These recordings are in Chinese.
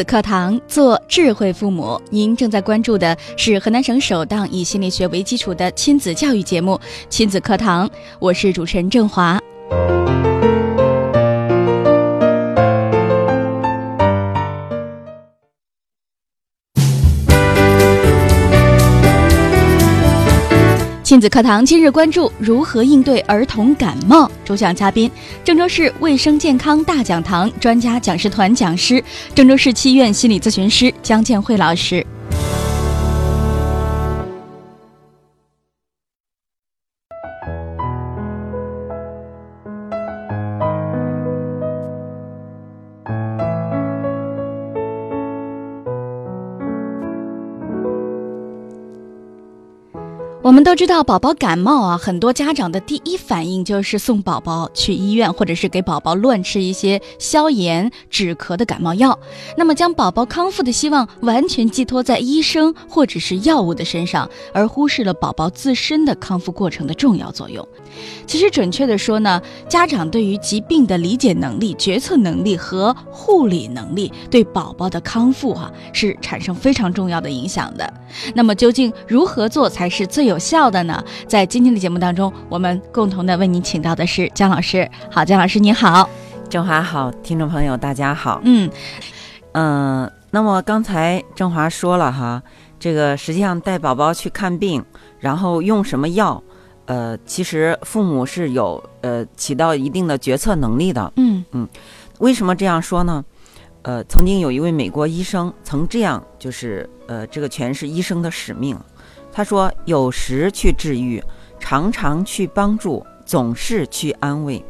子课堂，做智慧父母。您正在关注的是河南省首档以心理学为基础的亲子教育节目《亲子课堂》，我是主持人郑华。亲子课堂今日关注如何应对儿童感冒。主讲嘉宾：郑州市卫生健康大讲堂专家讲师团讲师、郑州市七院心理咨询师江建慧老师。我们都知道，宝宝感冒啊，很多家长的第一反应就是送宝宝去医院，或者是给宝宝乱吃一些消炎止咳的感冒药。那么，将宝宝康复的希望完全寄托在医生或者是药物的身上，而忽视了宝宝自身的康复过程的重要作用。其实，准确的说呢，家长对于疾病的理解能力、决策能力和护理能力，对宝宝的康复哈是产生非常重要的影响的。那么，究竟如何做才是最有效的呢？在今天的节目当中，我们共同的为您请到的是姜老师。好，姜老师您好，郑华好，听众朋友大家好。嗯嗯、那么刚才郑华说了哈，这个实际上带宝宝去看病，然后用什么药，呃，其实父母是有呃起到一定的决策能力的。嗯嗯为什么这样说呢？呃，曾经有一位美国医生曾这样，就是呃，这个全是医生的使命。他说：“有时去治愈，常常去帮助，总是去安慰。”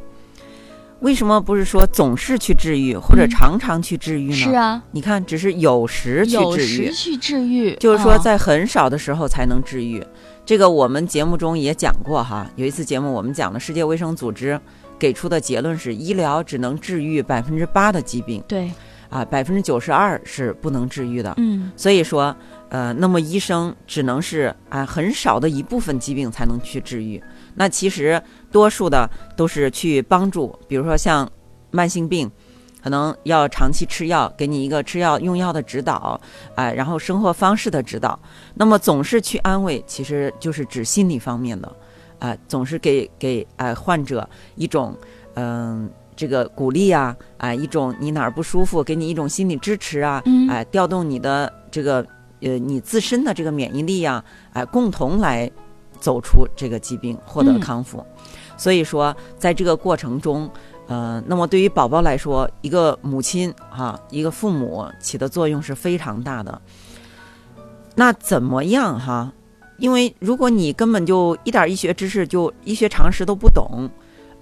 为什么不是说总是去治愈，或者嗯常常去治愈呢？是啊，你看，只是有时去治愈时，去治愈，就是说哦在很少的时候才能治愈。这个我们节目中也讲过哈，有一次节目我们讲了世界卫生组织给出的结论是，医疗只能治愈百分之八的疾病对，啊，百分之九十二是不能治愈的。嗯所以说，呃，那么医生只能是啊很少的一部分疾病才能去治愈，那其实多数的都是去帮助，比如说像慢性病，可能要长期吃药，给你一个吃药用药的指导，哎、然后生活方式的指导。那么总是去安慰，其实就是指心理方面的，啊、总是给给哎、患者一种嗯。这个鼓励啊，哎、一种你哪儿不舒服，给你一种心理支持啊，嗯哎、调动你的这个呃你自身的这个免疫力呀、哎、共同来走出这个疾病，获得嗯康复。所以说，在这个过程中，呃，那么对于宝宝来说，一个母亲哈、一个父母起的作用是非常大的。那怎么样哈？因为如果你根本就一点医学知识、就医学常识都不懂，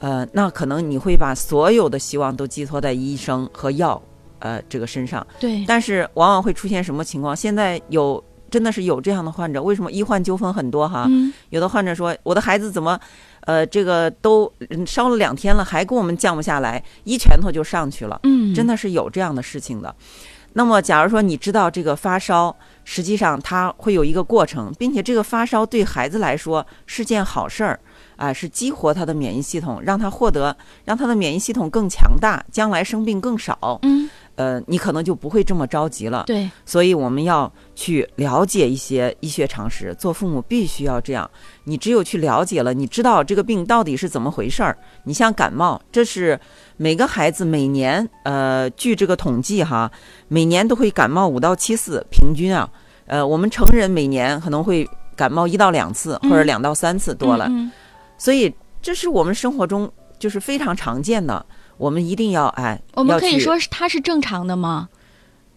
呃，那可能你会把所有的希望都寄托在医生和药，呃，这个身上。对，但是往往会出现什么情况？现在有真的是有这样的患者，为什么医患纠纷很多哈？嗯有的患者说，我的孩子怎么，呃，这个都嗯烧了两天了，还给我们降不下来，一拳头就上去了，嗯，真的是有这样的事情的。那么，假如说你知道这个发烧，实际上它会有一个过程，并且这个发烧对孩子来说是件好事儿，啊、是激活他的免疫系统，让他获得，让他的免疫系统更强大，将来生病更少。嗯呃，你可能就不会这么着急了。对，所以我们要去了解一些医学常识，做父母必须要这样。你只有去了解了，你知道这个病到底是怎么回事儿。你像感冒，这是每个孩子每年，呃，据这个统计哈，每年都会感冒五到七次，平均啊，呃，我们成人每年可能会感冒一到两次，或者嗯两到三次多了。嗯所以这是我们生活中就是非常常见的。我们一定要哎，我们可以说是它是正常的吗？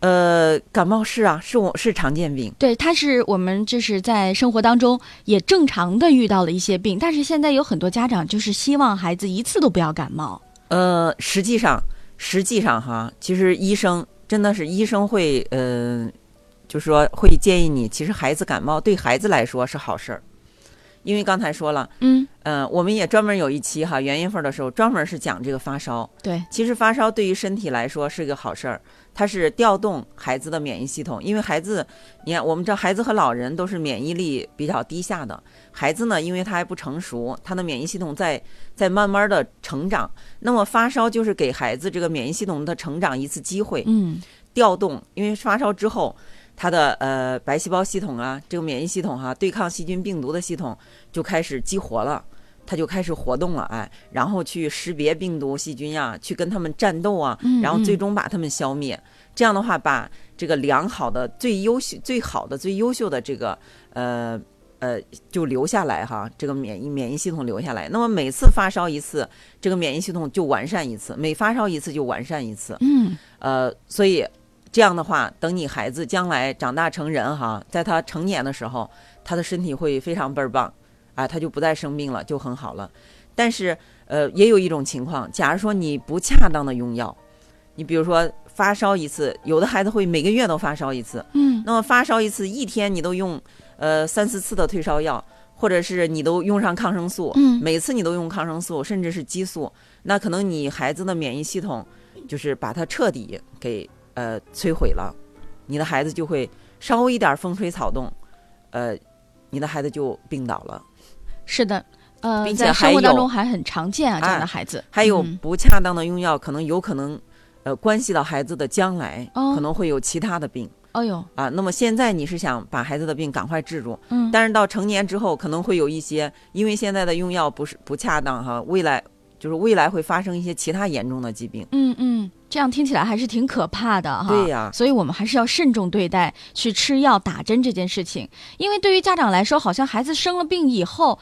呃，感冒是啊，是我是常见病。对，它是我们就是在生活当中也正常的遇到了一些病，但是现在有很多家长就是希望孩子一次都不要感冒。呃，实际上，实际上哈，其实医生真的是医生会，呃，就是说会建议你，其实孩子感冒对孩子来说是好事儿，因为刚才说了，嗯，呃、我们也专门有一期哈，元月份的时候专门是讲这个发烧。对，其实发烧对于身体来说是个好事儿，它是调动孩子的免疫系统，因为孩子，你看我们知道孩子和老人都是免疫力比较低下的，孩子呢，因为他还不成熟，他的免疫系统在在慢慢的成长，那么发烧就是给孩子这个免疫系统的成长一次机会，嗯。调动，因为发烧之后，他的呃白细胞系统啊，这个免疫系统哈、对抗细菌病毒的系统就开始激活了。它就开始活动了，哎，然后去识别病毒、细菌呀、去跟它们战斗啊，嗯然后最终把它们消灭。这样的话，把这个良好的、最优秀、最好的、最优秀的这个呃呃就留下来哈，这个免疫免疫系统留下来。那么每次发烧一次，这个免疫系统就完善一次；每发烧一次就完善一次。嗯呃，所以这样的话，等你孩子将来长大成人哈，在他成年的时候，他的身体会非常倍儿棒，啊，他就不再生病了，就很好了。但是，呃，也有一种情况，假如说你不恰当的用药，你比如说发烧一次，有的孩子会每个月都发烧一次，嗯那么发烧一次，一天你都用呃三四次的退烧药，或者是你都用上抗生素，嗯每次你都用抗生素，甚至是激素，那可能你孩子的免疫系统就是把它彻底给呃摧毁了，你的孩子就会稍微一点风吹草动，呃，你的孩子就病倒了。是的，呃，并且生活还有当中还很常见啊，这样的哎孩子。还有嗯不恰当的用药，可能有可能呃关系到孩子的将来，哦可能会有其他的病。哎呦，啊，那么现在你是想把孩子的病赶快治住，嗯，但是到成年之后可能会有一些，因为现在的用药不是不恰当哈，未来就是未来会发生一些其他严重的疾病。嗯嗯，这样听起来还是挺可怕的哈。对呀所以我们还是要慎重对待去吃药打针这件事情，因为对于家长来说，好像孩子生了病以后。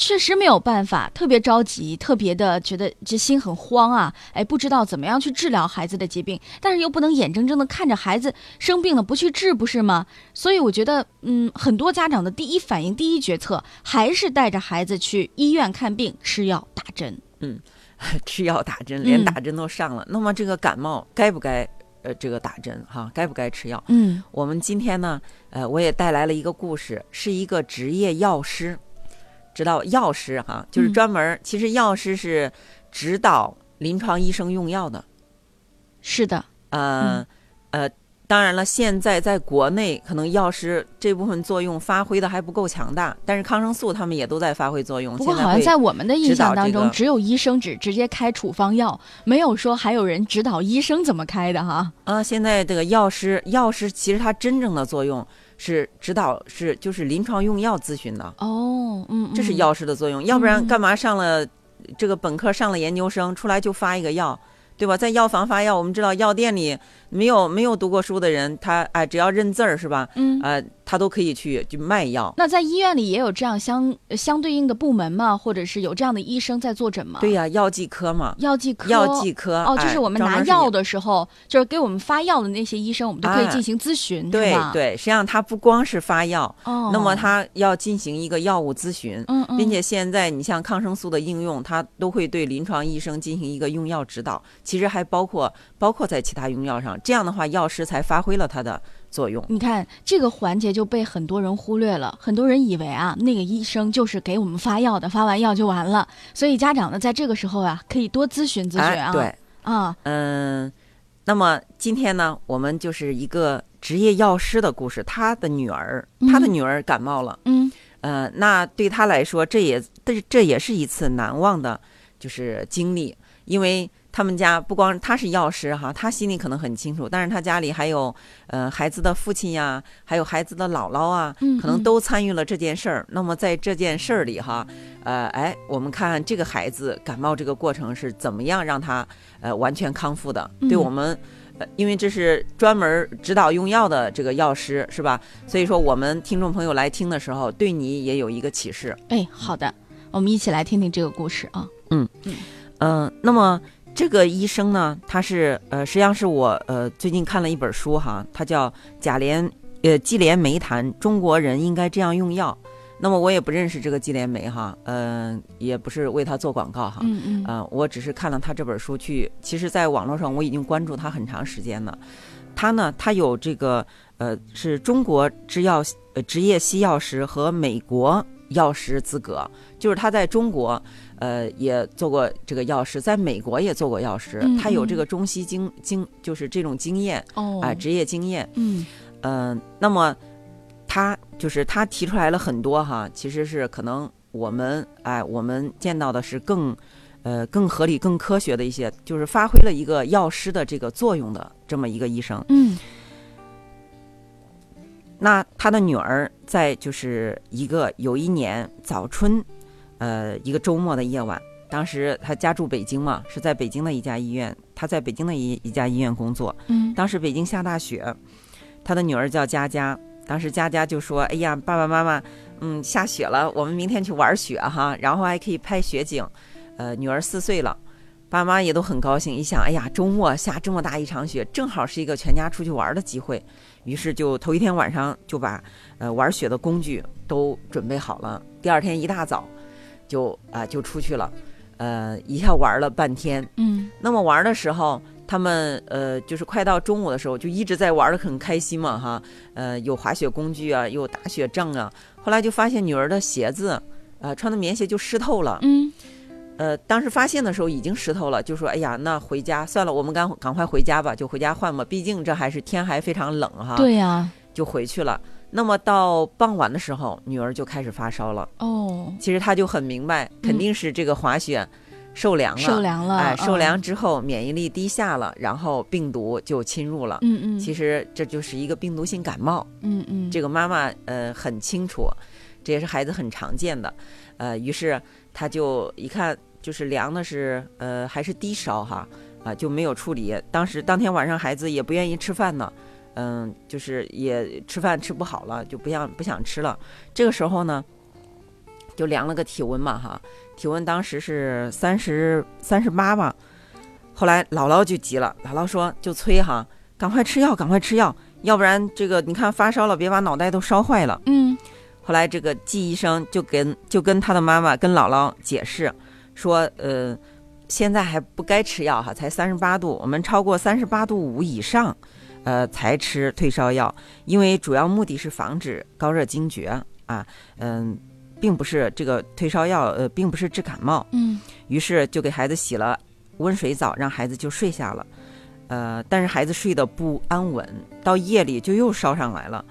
确实没有办法，特别着急，特别的觉得这心很慌啊！哎，不知道怎么样去治疗孩子的疾病，但是又不能眼睁睁的看着孩子生病了不去治，不是吗？所以我觉得，嗯，很多家长的第一反应、第一决策还是带着孩子去医院看病、吃药、打针。吃药打针，连嗯打针都上了。那么这个感冒该不该呃这个打针哈？该不该吃药？嗯我们今天呢，呃，我也带来了一个故事，是一个职业药师，知道药师哈，就是嗯专门儿，其实药师是指导临床医生用药的。是的，呃、呃，当然了，现在在国内可能药师这部分作用发挥的还不够强大，但是抗生素他们也都在发挥作用。不过好像在我们的印象当中，这个只有医生只直接开处方药，没有说还有人指导医生怎么开的哈。啊，现在这个药师，药师其实它真正的作用是指导，是就是临床用药咨询的，哦，嗯，这是嗯药师的作用。要不然嗯干嘛上了这个本科上了研究生出来就发一个药？对吧？在药房发药，我们知道药店里没有没有读过书的人，他哎、只要认字儿是吧？嗯。呃，他都可以去就卖药。那在医院里也有这样相呃相对应的部门吗？或者是有这样的医生在坐诊吗？对、呀、药剂科嘛，药剂科。药剂科哦，就哎是我们拿药的时候，就是给我们发药的那些医生，我们都可以哎进行咨询，对？。对，实际上他不光是发药，哦。那么他要进行一个药物咨询，嗯嗯，并且现在你像抗生素的应用，它都会对临床医生进行一个用药指导，其实还包括包括在其他用药上，这样的话药师才发挥了它的作用。你看这个环节就被很多人忽略了，很多人以为啊，那个医生就是给我们发药的，发完药就完了。所以家长呢，在这个时候啊，可以多咨询咨询啊。哎，对，啊，嗯，那么今天呢，我们就是一个职业药师的故事，他的女儿，他的嗯女儿感冒了，嗯呃，那对他来说，这也这这也是一次难忘的，就是经历，因为他们家不光他是药师哈，他心里可能很清楚，但是他家里还有呃孩子的父亲呀，还有孩子的姥姥啊，嗯，可能嗯都参与了这件事儿。那么在这件事儿里哈，呃，哎，我们看看这个孩子感冒这个过程是怎么样让他呃完全康复的，对嗯我们。呃，因为这是专门指导用药的这个药师，是吧？所以说，我们听众朋友来听的时候，对你也有一个启示。哎，好的，我们一起来听听这个故事啊。嗯、那么这个医生呢，他是呃，实际上是我呃最近看了一本书哈，它叫《贾琏呃季连梅谈中国人应该这样用药》。那么我也不认识这个季连梅哈，嗯、也不是为他做广告哈，嗯嗯啊、我只是看了他这本书去，其实在网络上我已经关注他很长时间了。他呢，他有这个呃，是中国制药呃职业西药师和美国药师资格，就是他在中国呃也做过这个药师，在美国也做过药师，嗯他有这嗯个中西经经就是这种经验哦啊、职业经验。嗯嗯、那么他就是他提出来了很多哈，其实是可能我们哎我们见到的是更呃更合理、更科学的一些，就是发挥了一个药师的这个作用的这么一个医生。嗯那他的女儿在就是一个有一年早春，呃，一个周末的夜晚，当时他家住北京嘛，是在北京的一家医院，他在北京的一一家医院工作。嗯当时北京下大雪，他的女儿叫佳佳，当时佳佳就说：“哎呀，爸爸妈妈，嗯，下雪了，我们明天去玩雪哈，然后还可以拍雪景。”呃，女儿四岁了。爸妈也都很高兴，一想，哎呀，周末下这么大一场雪，正好是一个全家出去玩的机会，于是就头一天晚上就把呃玩雪的工具都准备好了，第二天一大早就啊、就出去了，呃，一下玩了半天。嗯那么玩的时候，他们呃就是快到中午的时候，就一直在玩的很开心嘛哈，呃有滑雪工具啊，有打雪仗啊。后来就发现女儿的鞋子，呃穿的棉鞋就湿透了，嗯呃当时发现的时候已经湿透了，就说哎呀那回家算了，我们赶赶快回家吧，就回家换吧，毕竟这还是天还非常冷哈。对呀就回去了。那么到傍晚的时候，女儿就开始发烧了。哦其实她就很明白，肯定是这个滑雪受凉了，受凉了哎，受嗯凉之后免疫力低下了，然后病毒就侵入了。嗯嗯其实这就是一个病毒性感冒，嗯嗯这个妈妈呃很清楚，这也是孩子很常见的。呃，于是她就一看就是凉的是呃还是低烧哈啊、就没有处理。当时当天晚上孩子也不愿意吃饭呢，嗯，就是也吃饭吃不好了，就不想不想吃了。这个时候呢，就量了个体温嘛哈，体温当时是三十三十八吧。后来姥姥就急了，姥姥说就催哈，赶快吃药，赶快吃药，要不然这个你看发烧了，别把脑袋都烧坏了。嗯后来这个季医生就跟就跟他的妈妈跟姥姥解释说，呃，现在还不该吃药哈，才三十八度，我们超过三十八度五以上，呃，才吃退烧药，因为主要目的是防止高热惊厥啊，嗯、并不是这个退烧药，呃，并不是治感冒。嗯于是就给孩子洗了温水澡，让孩子就睡下了。呃，但是孩子睡得不安稳，到夜里就又烧上来了。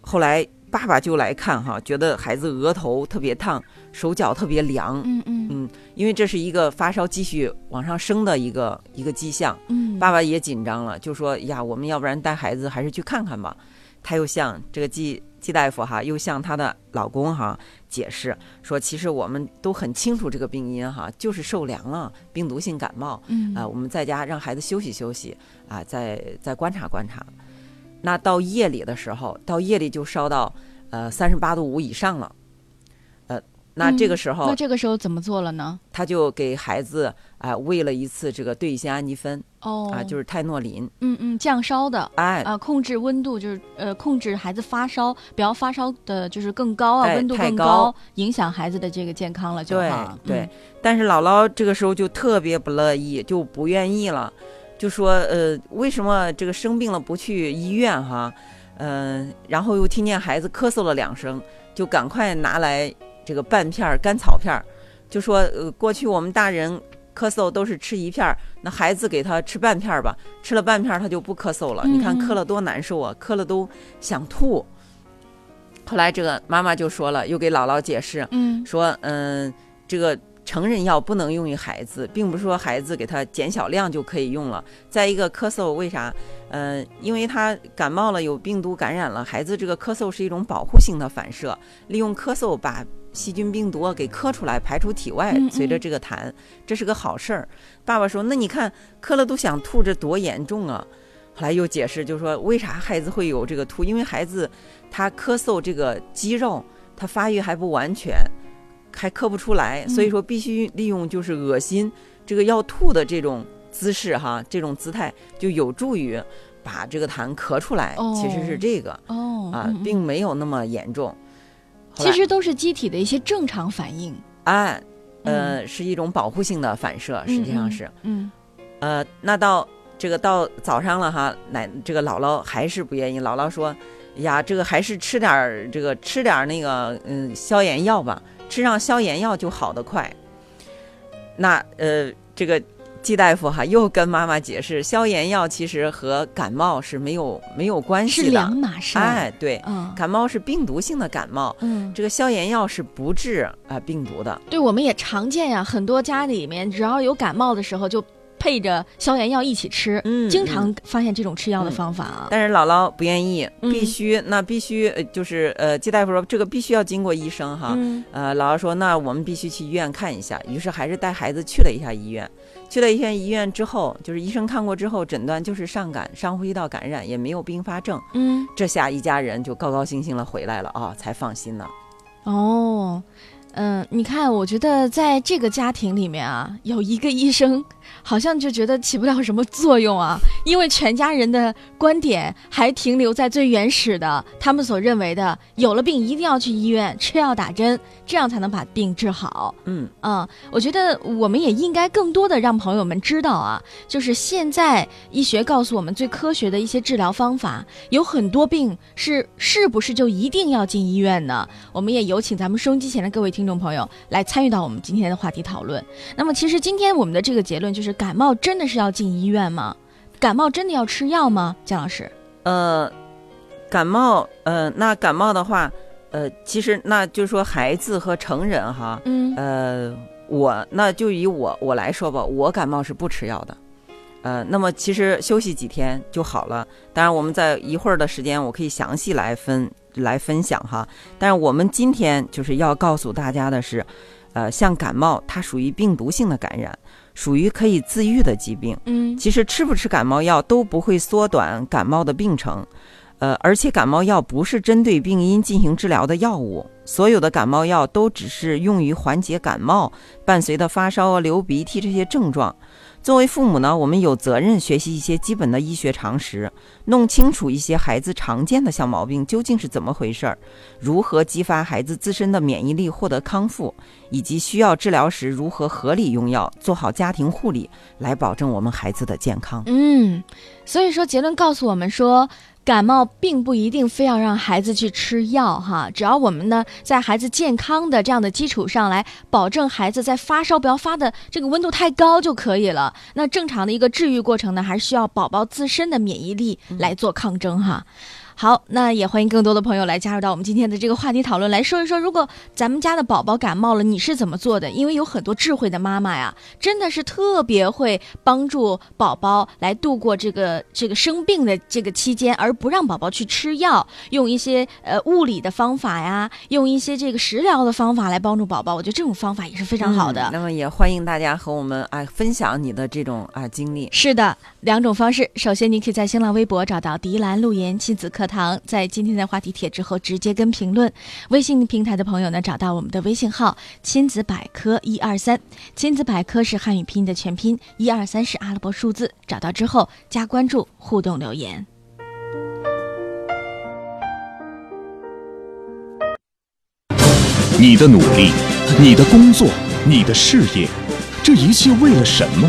后来爸爸就来看哈，觉得孩子额头特别烫，手脚特别凉，嗯嗯嗯，因为这是一个发烧继续往上升的一个一个迹象。嗯爸爸也紧张了，就说呀，我们要不然带孩子还是去看看吧。他又向这个季季大夫哈，又向她的老公哈解释说，其实我们都很清楚这个病因哈，就是受凉了，病毒性感冒嗯啊、我们在家让孩子休息休息啊、再再观察观察。那到夜里的时候，到夜里就烧到呃三十八度五以上了，呃，那这个时候、那这个时候怎么做了呢？他就给孩子啊、喂了一次这个对乙酰氨基酚哦。啊、就是泰诺林，嗯嗯降烧的。哎，啊，控制温度就是呃，控制孩子发烧，不要发烧的就是更高啊，哎温度更太高。影响孩子的这个健康了就对哈。对。嗯，但是姥姥这个时候就特别不乐意，就不愿意了，就说呃，为什么这个生病了不去医院哈？嗯、然后又听见孩子咳嗽了两声，就赶快拿来这个半片儿甘草片儿，就说呃，过去我们大人咳嗽都是吃一片儿，那孩子给他吃半片儿吧，吃了半片儿他就不咳嗽了。嗯你看嗯咳了多难受啊，咳了都想吐。后来这个妈妈就说了，又给姥姥解释，嗯说，嗯，这个成人药不能用于孩子，并不是说孩子给他减小量就可以用了。再一个，咳嗽为啥？嗯，因为他感冒了，有病毒感染了，孩子这个咳嗽是一种保护性的反射，利用咳嗽把细菌病毒给咳出来，排出体外随着这个痰，这是个好事儿。爸爸说，那你看咳了都想吐，这多严重啊！后来又解释，就说为啥孩子会有这个吐？因为孩子他咳嗽这个肌肉他发育还不完全，还咳不出来，所以说必须利用就是恶心这个要吐的这种姿势哈，这种姿态就有助于把这个痰咳出来。哦其实是这个哦啊并没有那么严重。其实都是机体的一些正常反应。哎，呃，是一种保护性的反射，实际上是。嗯呃，那到这个到早上了哈，奶这个姥姥还是不愿意。姥姥说：“呀，这个还是吃点儿这个吃点儿那个嗯消炎药吧，吃上消炎药就好得快。”那呃，这个季大夫哈又跟妈妈解释，消炎药其实和感冒是没有没有关系的，是两码事。哎，对，嗯感冒是病毒性的感冒，嗯，这个消炎药是不治啊、呃病毒的。对，我们也常见呀，很多家里面只要有感冒的时候，就配着消炎药一起吃。嗯经常发现这种吃药的方法啊。但是姥姥不愿意，嗯必须、那必须呃就是呃，季大夫说这个必须要经过医生哈。嗯呃，姥姥说那我们必须去医院看一下，于是还是带孩子去了一下医院。去了一下医院之后，就是医生看过之后，诊断就是上感上呼吸道感染，也没有并发症。嗯，这下一家人就高高兴兴的回来了啊、才放心呢。哦，嗯，你看，我觉得在这个家庭里面啊，有一个医生，好像就觉得起不了什么作用啊，因为全家人的观点还停留在最原始的，他们所认为的，有了病一定要去医院吃药打针，这样才能把病治好。嗯嗯，我觉得我们也应该更多的让朋友们知道啊，就是现在医学告诉我们最科学的一些治疗方法，有很多病是是不是就一定要进医院呢？我们也有请咱们收音机前的各位听众朋友来参与到我们今天的话题讨论。那么，其实今天我们的这个结论就是，感冒真的是要进医院吗？感冒真的要吃药吗？姜老师，呃，感冒呃，那感冒的话，呃，其实那就是说孩子和成人哈，嗯呃，我那就以我我来说吧，我感冒是不吃药的，呃，那么其实休息几天就好了。当然，我们在一会儿的时间，我可以详细来分来分享哈。但是我们今天就是要告诉大家的是，呃，像感冒，它属于病毒性的感染，属于可以自愈的疾病。嗯其实吃不吃感冒药都不会缩短感冒的病程，呃，而且感冒药不是针对病因进行治疗的药物，所有的感冒药都只是用于缓解感冒伴随的发烧啊、流鼻涕这些症状。作为父母呢，我们有责任学习一些基本的医学常识，弄清楚一些孩子常见的小毛病究竟是怎么回事儿，如何激发孩子自身的免疫力获得康复，以及需要治疗时如何合理用药，做好家庭护理，来保证我们孩子的健康。嗯，所以说结论告诉我们说。感冒并不一定非要让孩子去吃药哈，只要我们呢在孩子健康的这样的基础上来保证孩子在发烧不要发的这个温度太高就可以了。那正常的一个治愈过程呢，还是需要宝宝自身的免疫力来做抗争哈。好，那也欢迎更多的朋友来加入到我们今天的这个话题讨论，来说一说，如果咱们家的宝宝感冒了，你是怎么做的？因为有很多智慧的妈妈呀，真的是特别会帮助宝宝来度过这个这个生病的这个期间，而不让宝宝去吃药，用一些呃物理的方法呀，用一些这个食疗的方法来帮助宝宝。我觉得这种方法也是非常好的。那么也欢迎大家和我们啊分享你的这种啊经历。是的，两种方式。首先，你可以在新浪微博找到迪兰路言亲子课堂，在今天的话题帖之后直接跟评论。微信平台的朋友呢，找到我们的微信号“亲子百科一二三”，亲子百科是汉语拼音的全拼，一二三是阿拉伯数字。找到之后加关注，互动留言。你的努力，你的工作，你的事业，这一切为了什么？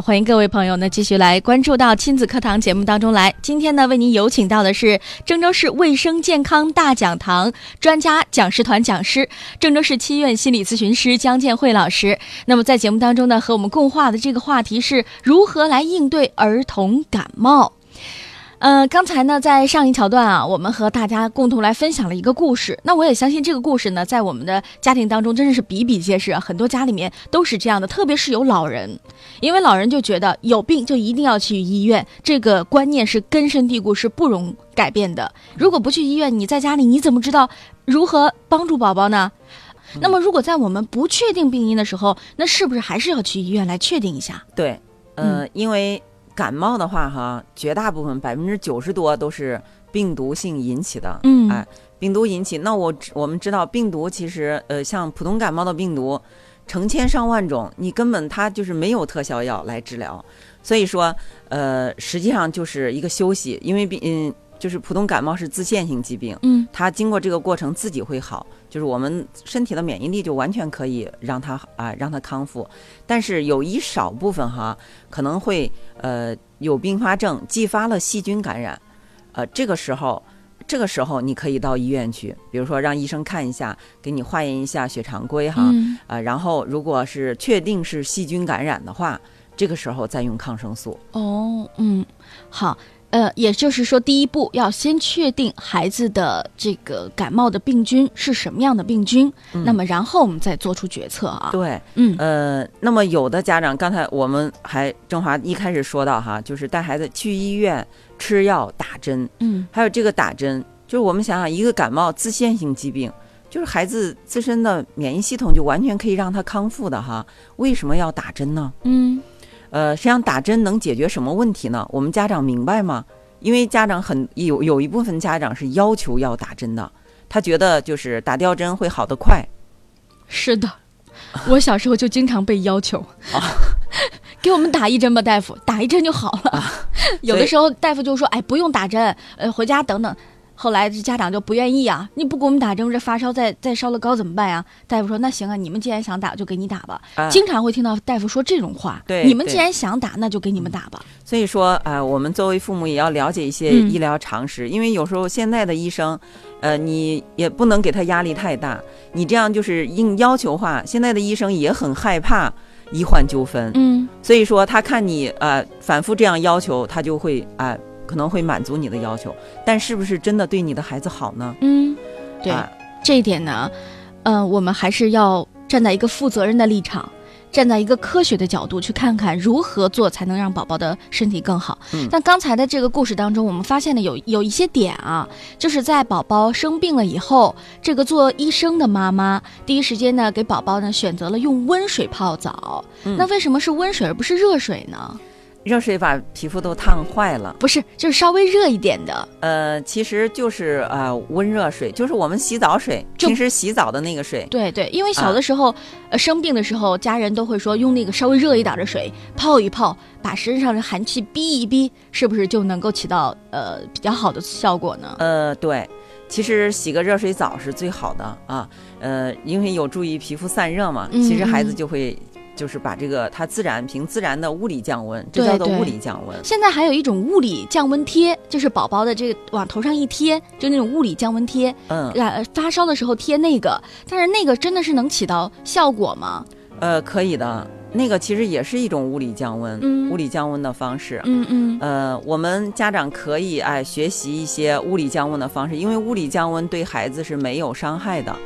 欢迎各位朋友呢继续来关注到亲子课堂节目当中来。今天呢，为您有请到的是郑州市卫生健康大讲堂专家讲师团讲师、郑州市七院心理咨询师姜建慧老师。那么在节目当中呢，和我们共话的这个话题是如何来应对儿童感冒。呃，刚才呢，在上一桥段啊，我们和大家共同来分享了一个故事。那我也相信这个故事呢，在我们的家庭当中真的是比比皆是啊，很多家里面都是这样的，特别是有老人，因为老人就觉得有病就一定要去医院，这个观念是根深蒂固，是不容改变的。如果不去医院，你在家里你怎么知道如何帮助宝宝呢？那么，如果在我们不确定病因的时候，那是不是还是要去医院来确定一下？对，呃，因为感冒的话哈，绝大部分百分之九十多都是病毒性引起的。嗯哎，病毒引起。那我知我们知道，病毒其实呃，像普通感冒的病毒，成千上万种，你根本它就是没有特效药来治疗。所以说，呃，实际上就是一个休息，因为病嗯，就是普通感冒是自限性疾病，嗯它经过这个过程自己会好，就是我们身体的免疫力就完全可以让它啊让它康复。但是有一少部分哈可能会呃有并发症，继发了细菌感染，呃这个时候。这个时候你可以到医院去，比如说让医生看一下，给你化验一下血常规哈，嗯啊，然后如果是确定是细菌感染的话，这个时候再用抗生素。哦，嗯，好，呃，也就是说，第一步要先确定孩子的这个感冒的病菌是什么样的病菌，嗯那么然后我们再做出决策啊。对，嗯呃，那么有的家长，刚才我们还郑华一开始说到哈，就是带孩子去医院吃药打针，嗯还有这个打针，就是我们想想，一个感冒自限性疾病，就是孩子自身的免疫系统就完全可以让他康复的哈，为什么要打针呢？嗯呃，实际上打针能解决什么问题呢？我们家长明白吗？因为家长很有有一部分家长是要求要打针的，他觉得就是打吊针会好得快。是的，我小时候就经常被要求，给我们打一针吧，大夫，打一针就好了。有的时候大夫就说，哎，不用打针，呃，回家等等。后来这家长就不愿意啊，你不给我们打针，这发烧再再烧了高怎么办呀？大夫说那行啊，你们既然想打，就给你打吧。啊经常会听到大夫说这种话，对对你们既然想打，那就给你们打吧。所以说，呃，我们作为父母也要了解一些嗯医疗常识，因为有时候现在的医生，呃，你也不能给他压力太大，你这样就是硬要求化，现在的医生也很害怕医患纠纷，嗯所以说他看你呃反复这样要求，他就会啊、可能会满足你的要求，但是不是真的对你的孩子好呢？嗯，对、啊这一点呢，呃，我们还是要站在一个负责任的立场。站在一个科学的角度去看看如何做才能让宝宝的身体更好。嗯但刚才的这个故事当中，我们发现了有有一些点啊，就是在宝宝生病了以后，这个做医生的妈妈第一时间呢给宝宝呢选择了用温水泡澡。嗯那为什么是温水而不是热水呢？热水把皮肤都烫坏了。不是，就是稍微热一点的。呃，其实就是呃温热水，就是我们洗澡水，平时洗澡的那个水。对对，因为小的时候，呃，生病的时候，家人都会说用那个稍微热一点的水泡一泡，把身上的寒气逼一逼，是不是就能够起到呃比较好的效果呢？呃，对，其实洗个热水澡是最好的啊，呃，因为有助于皮肤散热嘛。嗯其实孩子嗯就会就是把这个它自然凭自然的物理降温，这叫做物理降温。现在还有一种物理降温贴，就是宝宝的这个往头上一贴，就那种物理降温贴，嗯，呃，发烧的时候贴那个，但是那个真的是能起到效果吗？呃，可以的。那个其实也是一种物理降温，嗯物理降温的方式。嗯嗯呃，我们家长可以哎学习一些物理降温的方式，因为物理降温对孩子是没有伤害的，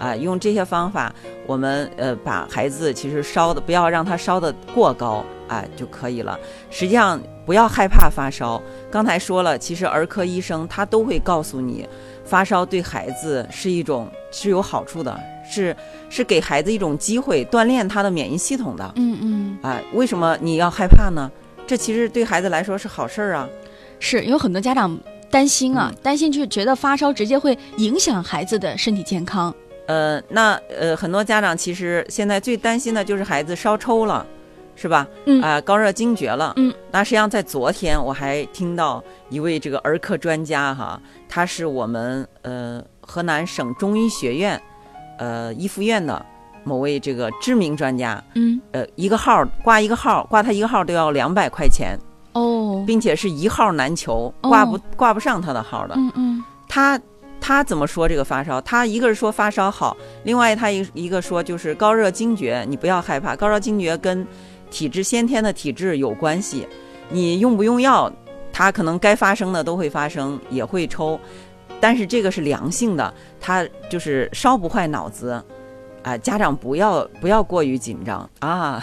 啊、用这些方法，我们呃把孩子其实烧的不要让他烧的过高，啊、就可以了。实际上不要害怕发烧，刚才说了，其实儿科医生他都会告诉你，发烧对孩子是一种是有好处的，是是给孩子一种机会锻炼他的免疫系统的。嗯嗯，啊，为什么你要害怕呢？这其实对孩子来说是好事儿啊。是有很多家长担心啊，嗯担心就觉得发烧直接会影响孩子的身体健康。呃，那呃，很多家长其实现在最担心的就是孩子烧抽了，是吧？嗯啊、高热惊厥了。嗯。那实际上在昨天我还听到一位这个儿科专家哈，他是我们呃河南省中医学院呃一附院的某位这个知名专家，嗯呃，一个号挂一个号，挂他一个号都要两百块钱，哦，并且是一号难求，哦挂不挂不上他的号的。嗯嗯他他怎么说这个发烧？他一个是说发烧好，另外他一一个说就是高热惊厥，你不要害怕，高热惊厥跟体质先天的体质有关系，你用不用药，它可能该发生的都会发生，也会抽，但是这个是良性的，它就是烧不坏脑子。啊、家长不要不要过于紧张啊！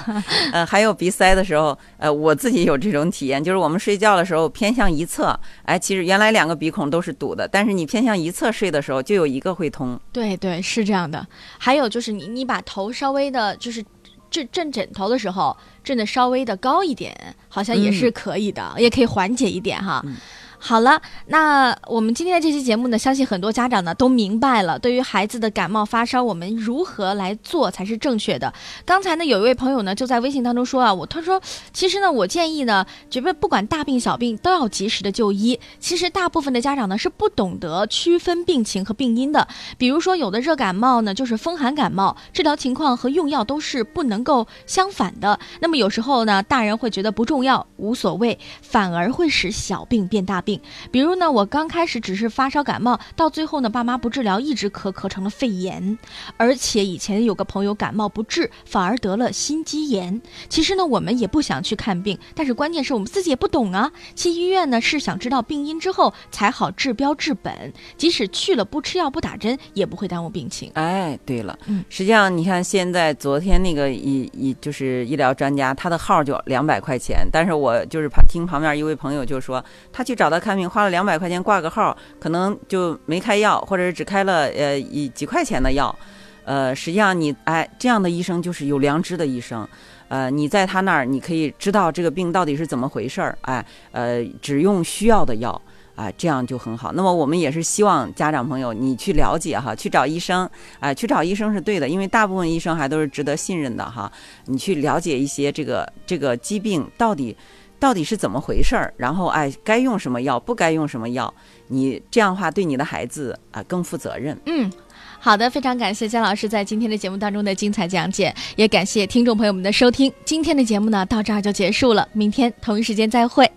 呃，还有鼻塞的时候，呃，我自己有这种体验，就是我们睡觉的时候偏向一侧，哎，其实原来两个鼻孔都是堵的，但是你偏向一侧睡的时候，就有一个会通。对对，是这样的。还有就是你你把头稍微的，就是震震枕头的时候震的稍微的高一点，好像也是可以的，也可以缓解一点哈。嗯好了，那我们今天的这期节目呢，相信很多家长呢都明白了，对于孩子的感冒发烧，我们如何来做才是正确的。刚才呢，有一位朋友呢就在微信当中说啊，我他说，其实呢，我建议呢，觉得不管大病小病都要及时的就医。其实大部分的家长呢是不懂得区分病情和病因的，比如说有的热感冒呢就是风寒感冒，治疗情况和用药都是不能够相反的。那么有时候呢，大人会觉得不重要、无所谓，反而会使小病变大。比如呢，我刚开始只是发烧感冒，到最后呢，爸妈不治疗，一直咳咳成了肺炎，而且以前有个朋友感冒不治，反而得了心肌炎。其实呢，我们也不想去看病，但是关键是我们自己也不懂啊。去医院呢，是想知道病因之后才好治标治本，即使去了不吃药不打针，也不会耽误病情。哎，对了，嗯，实际上你看现在昨天那个医医就是医疗专家，他的号就两百块钱，但是我就是旁听旁边一位朋友就说，他去找看病花了两百块钱挂个号，可能就没开药，或者是只开了呃一几块钱的药，呃，实际上你哎这样的医生就是有良知的医生，呃，你在他那儿你可以知道这个病到底是怎么回事儿，哎，呃，只用需要的药。啊，这样就很好。那么我们也是希望家长朋友你去了解哈，去找医生，哎，去找医生是对的，因为大部分医生还都是值得信任的哈。你去了解一些这个这个疾病到底到底是怎么回事儿，然后哎，该用什么药，不该用什么药，你这样的话对你的孩子啊更负责任。嗯，好的，非常感谢姜老师在今天的节目当中的精彩讲解，也感谢听众朋友们的收听。今天的节目呢到这儿就结束了，明天同一时间再会。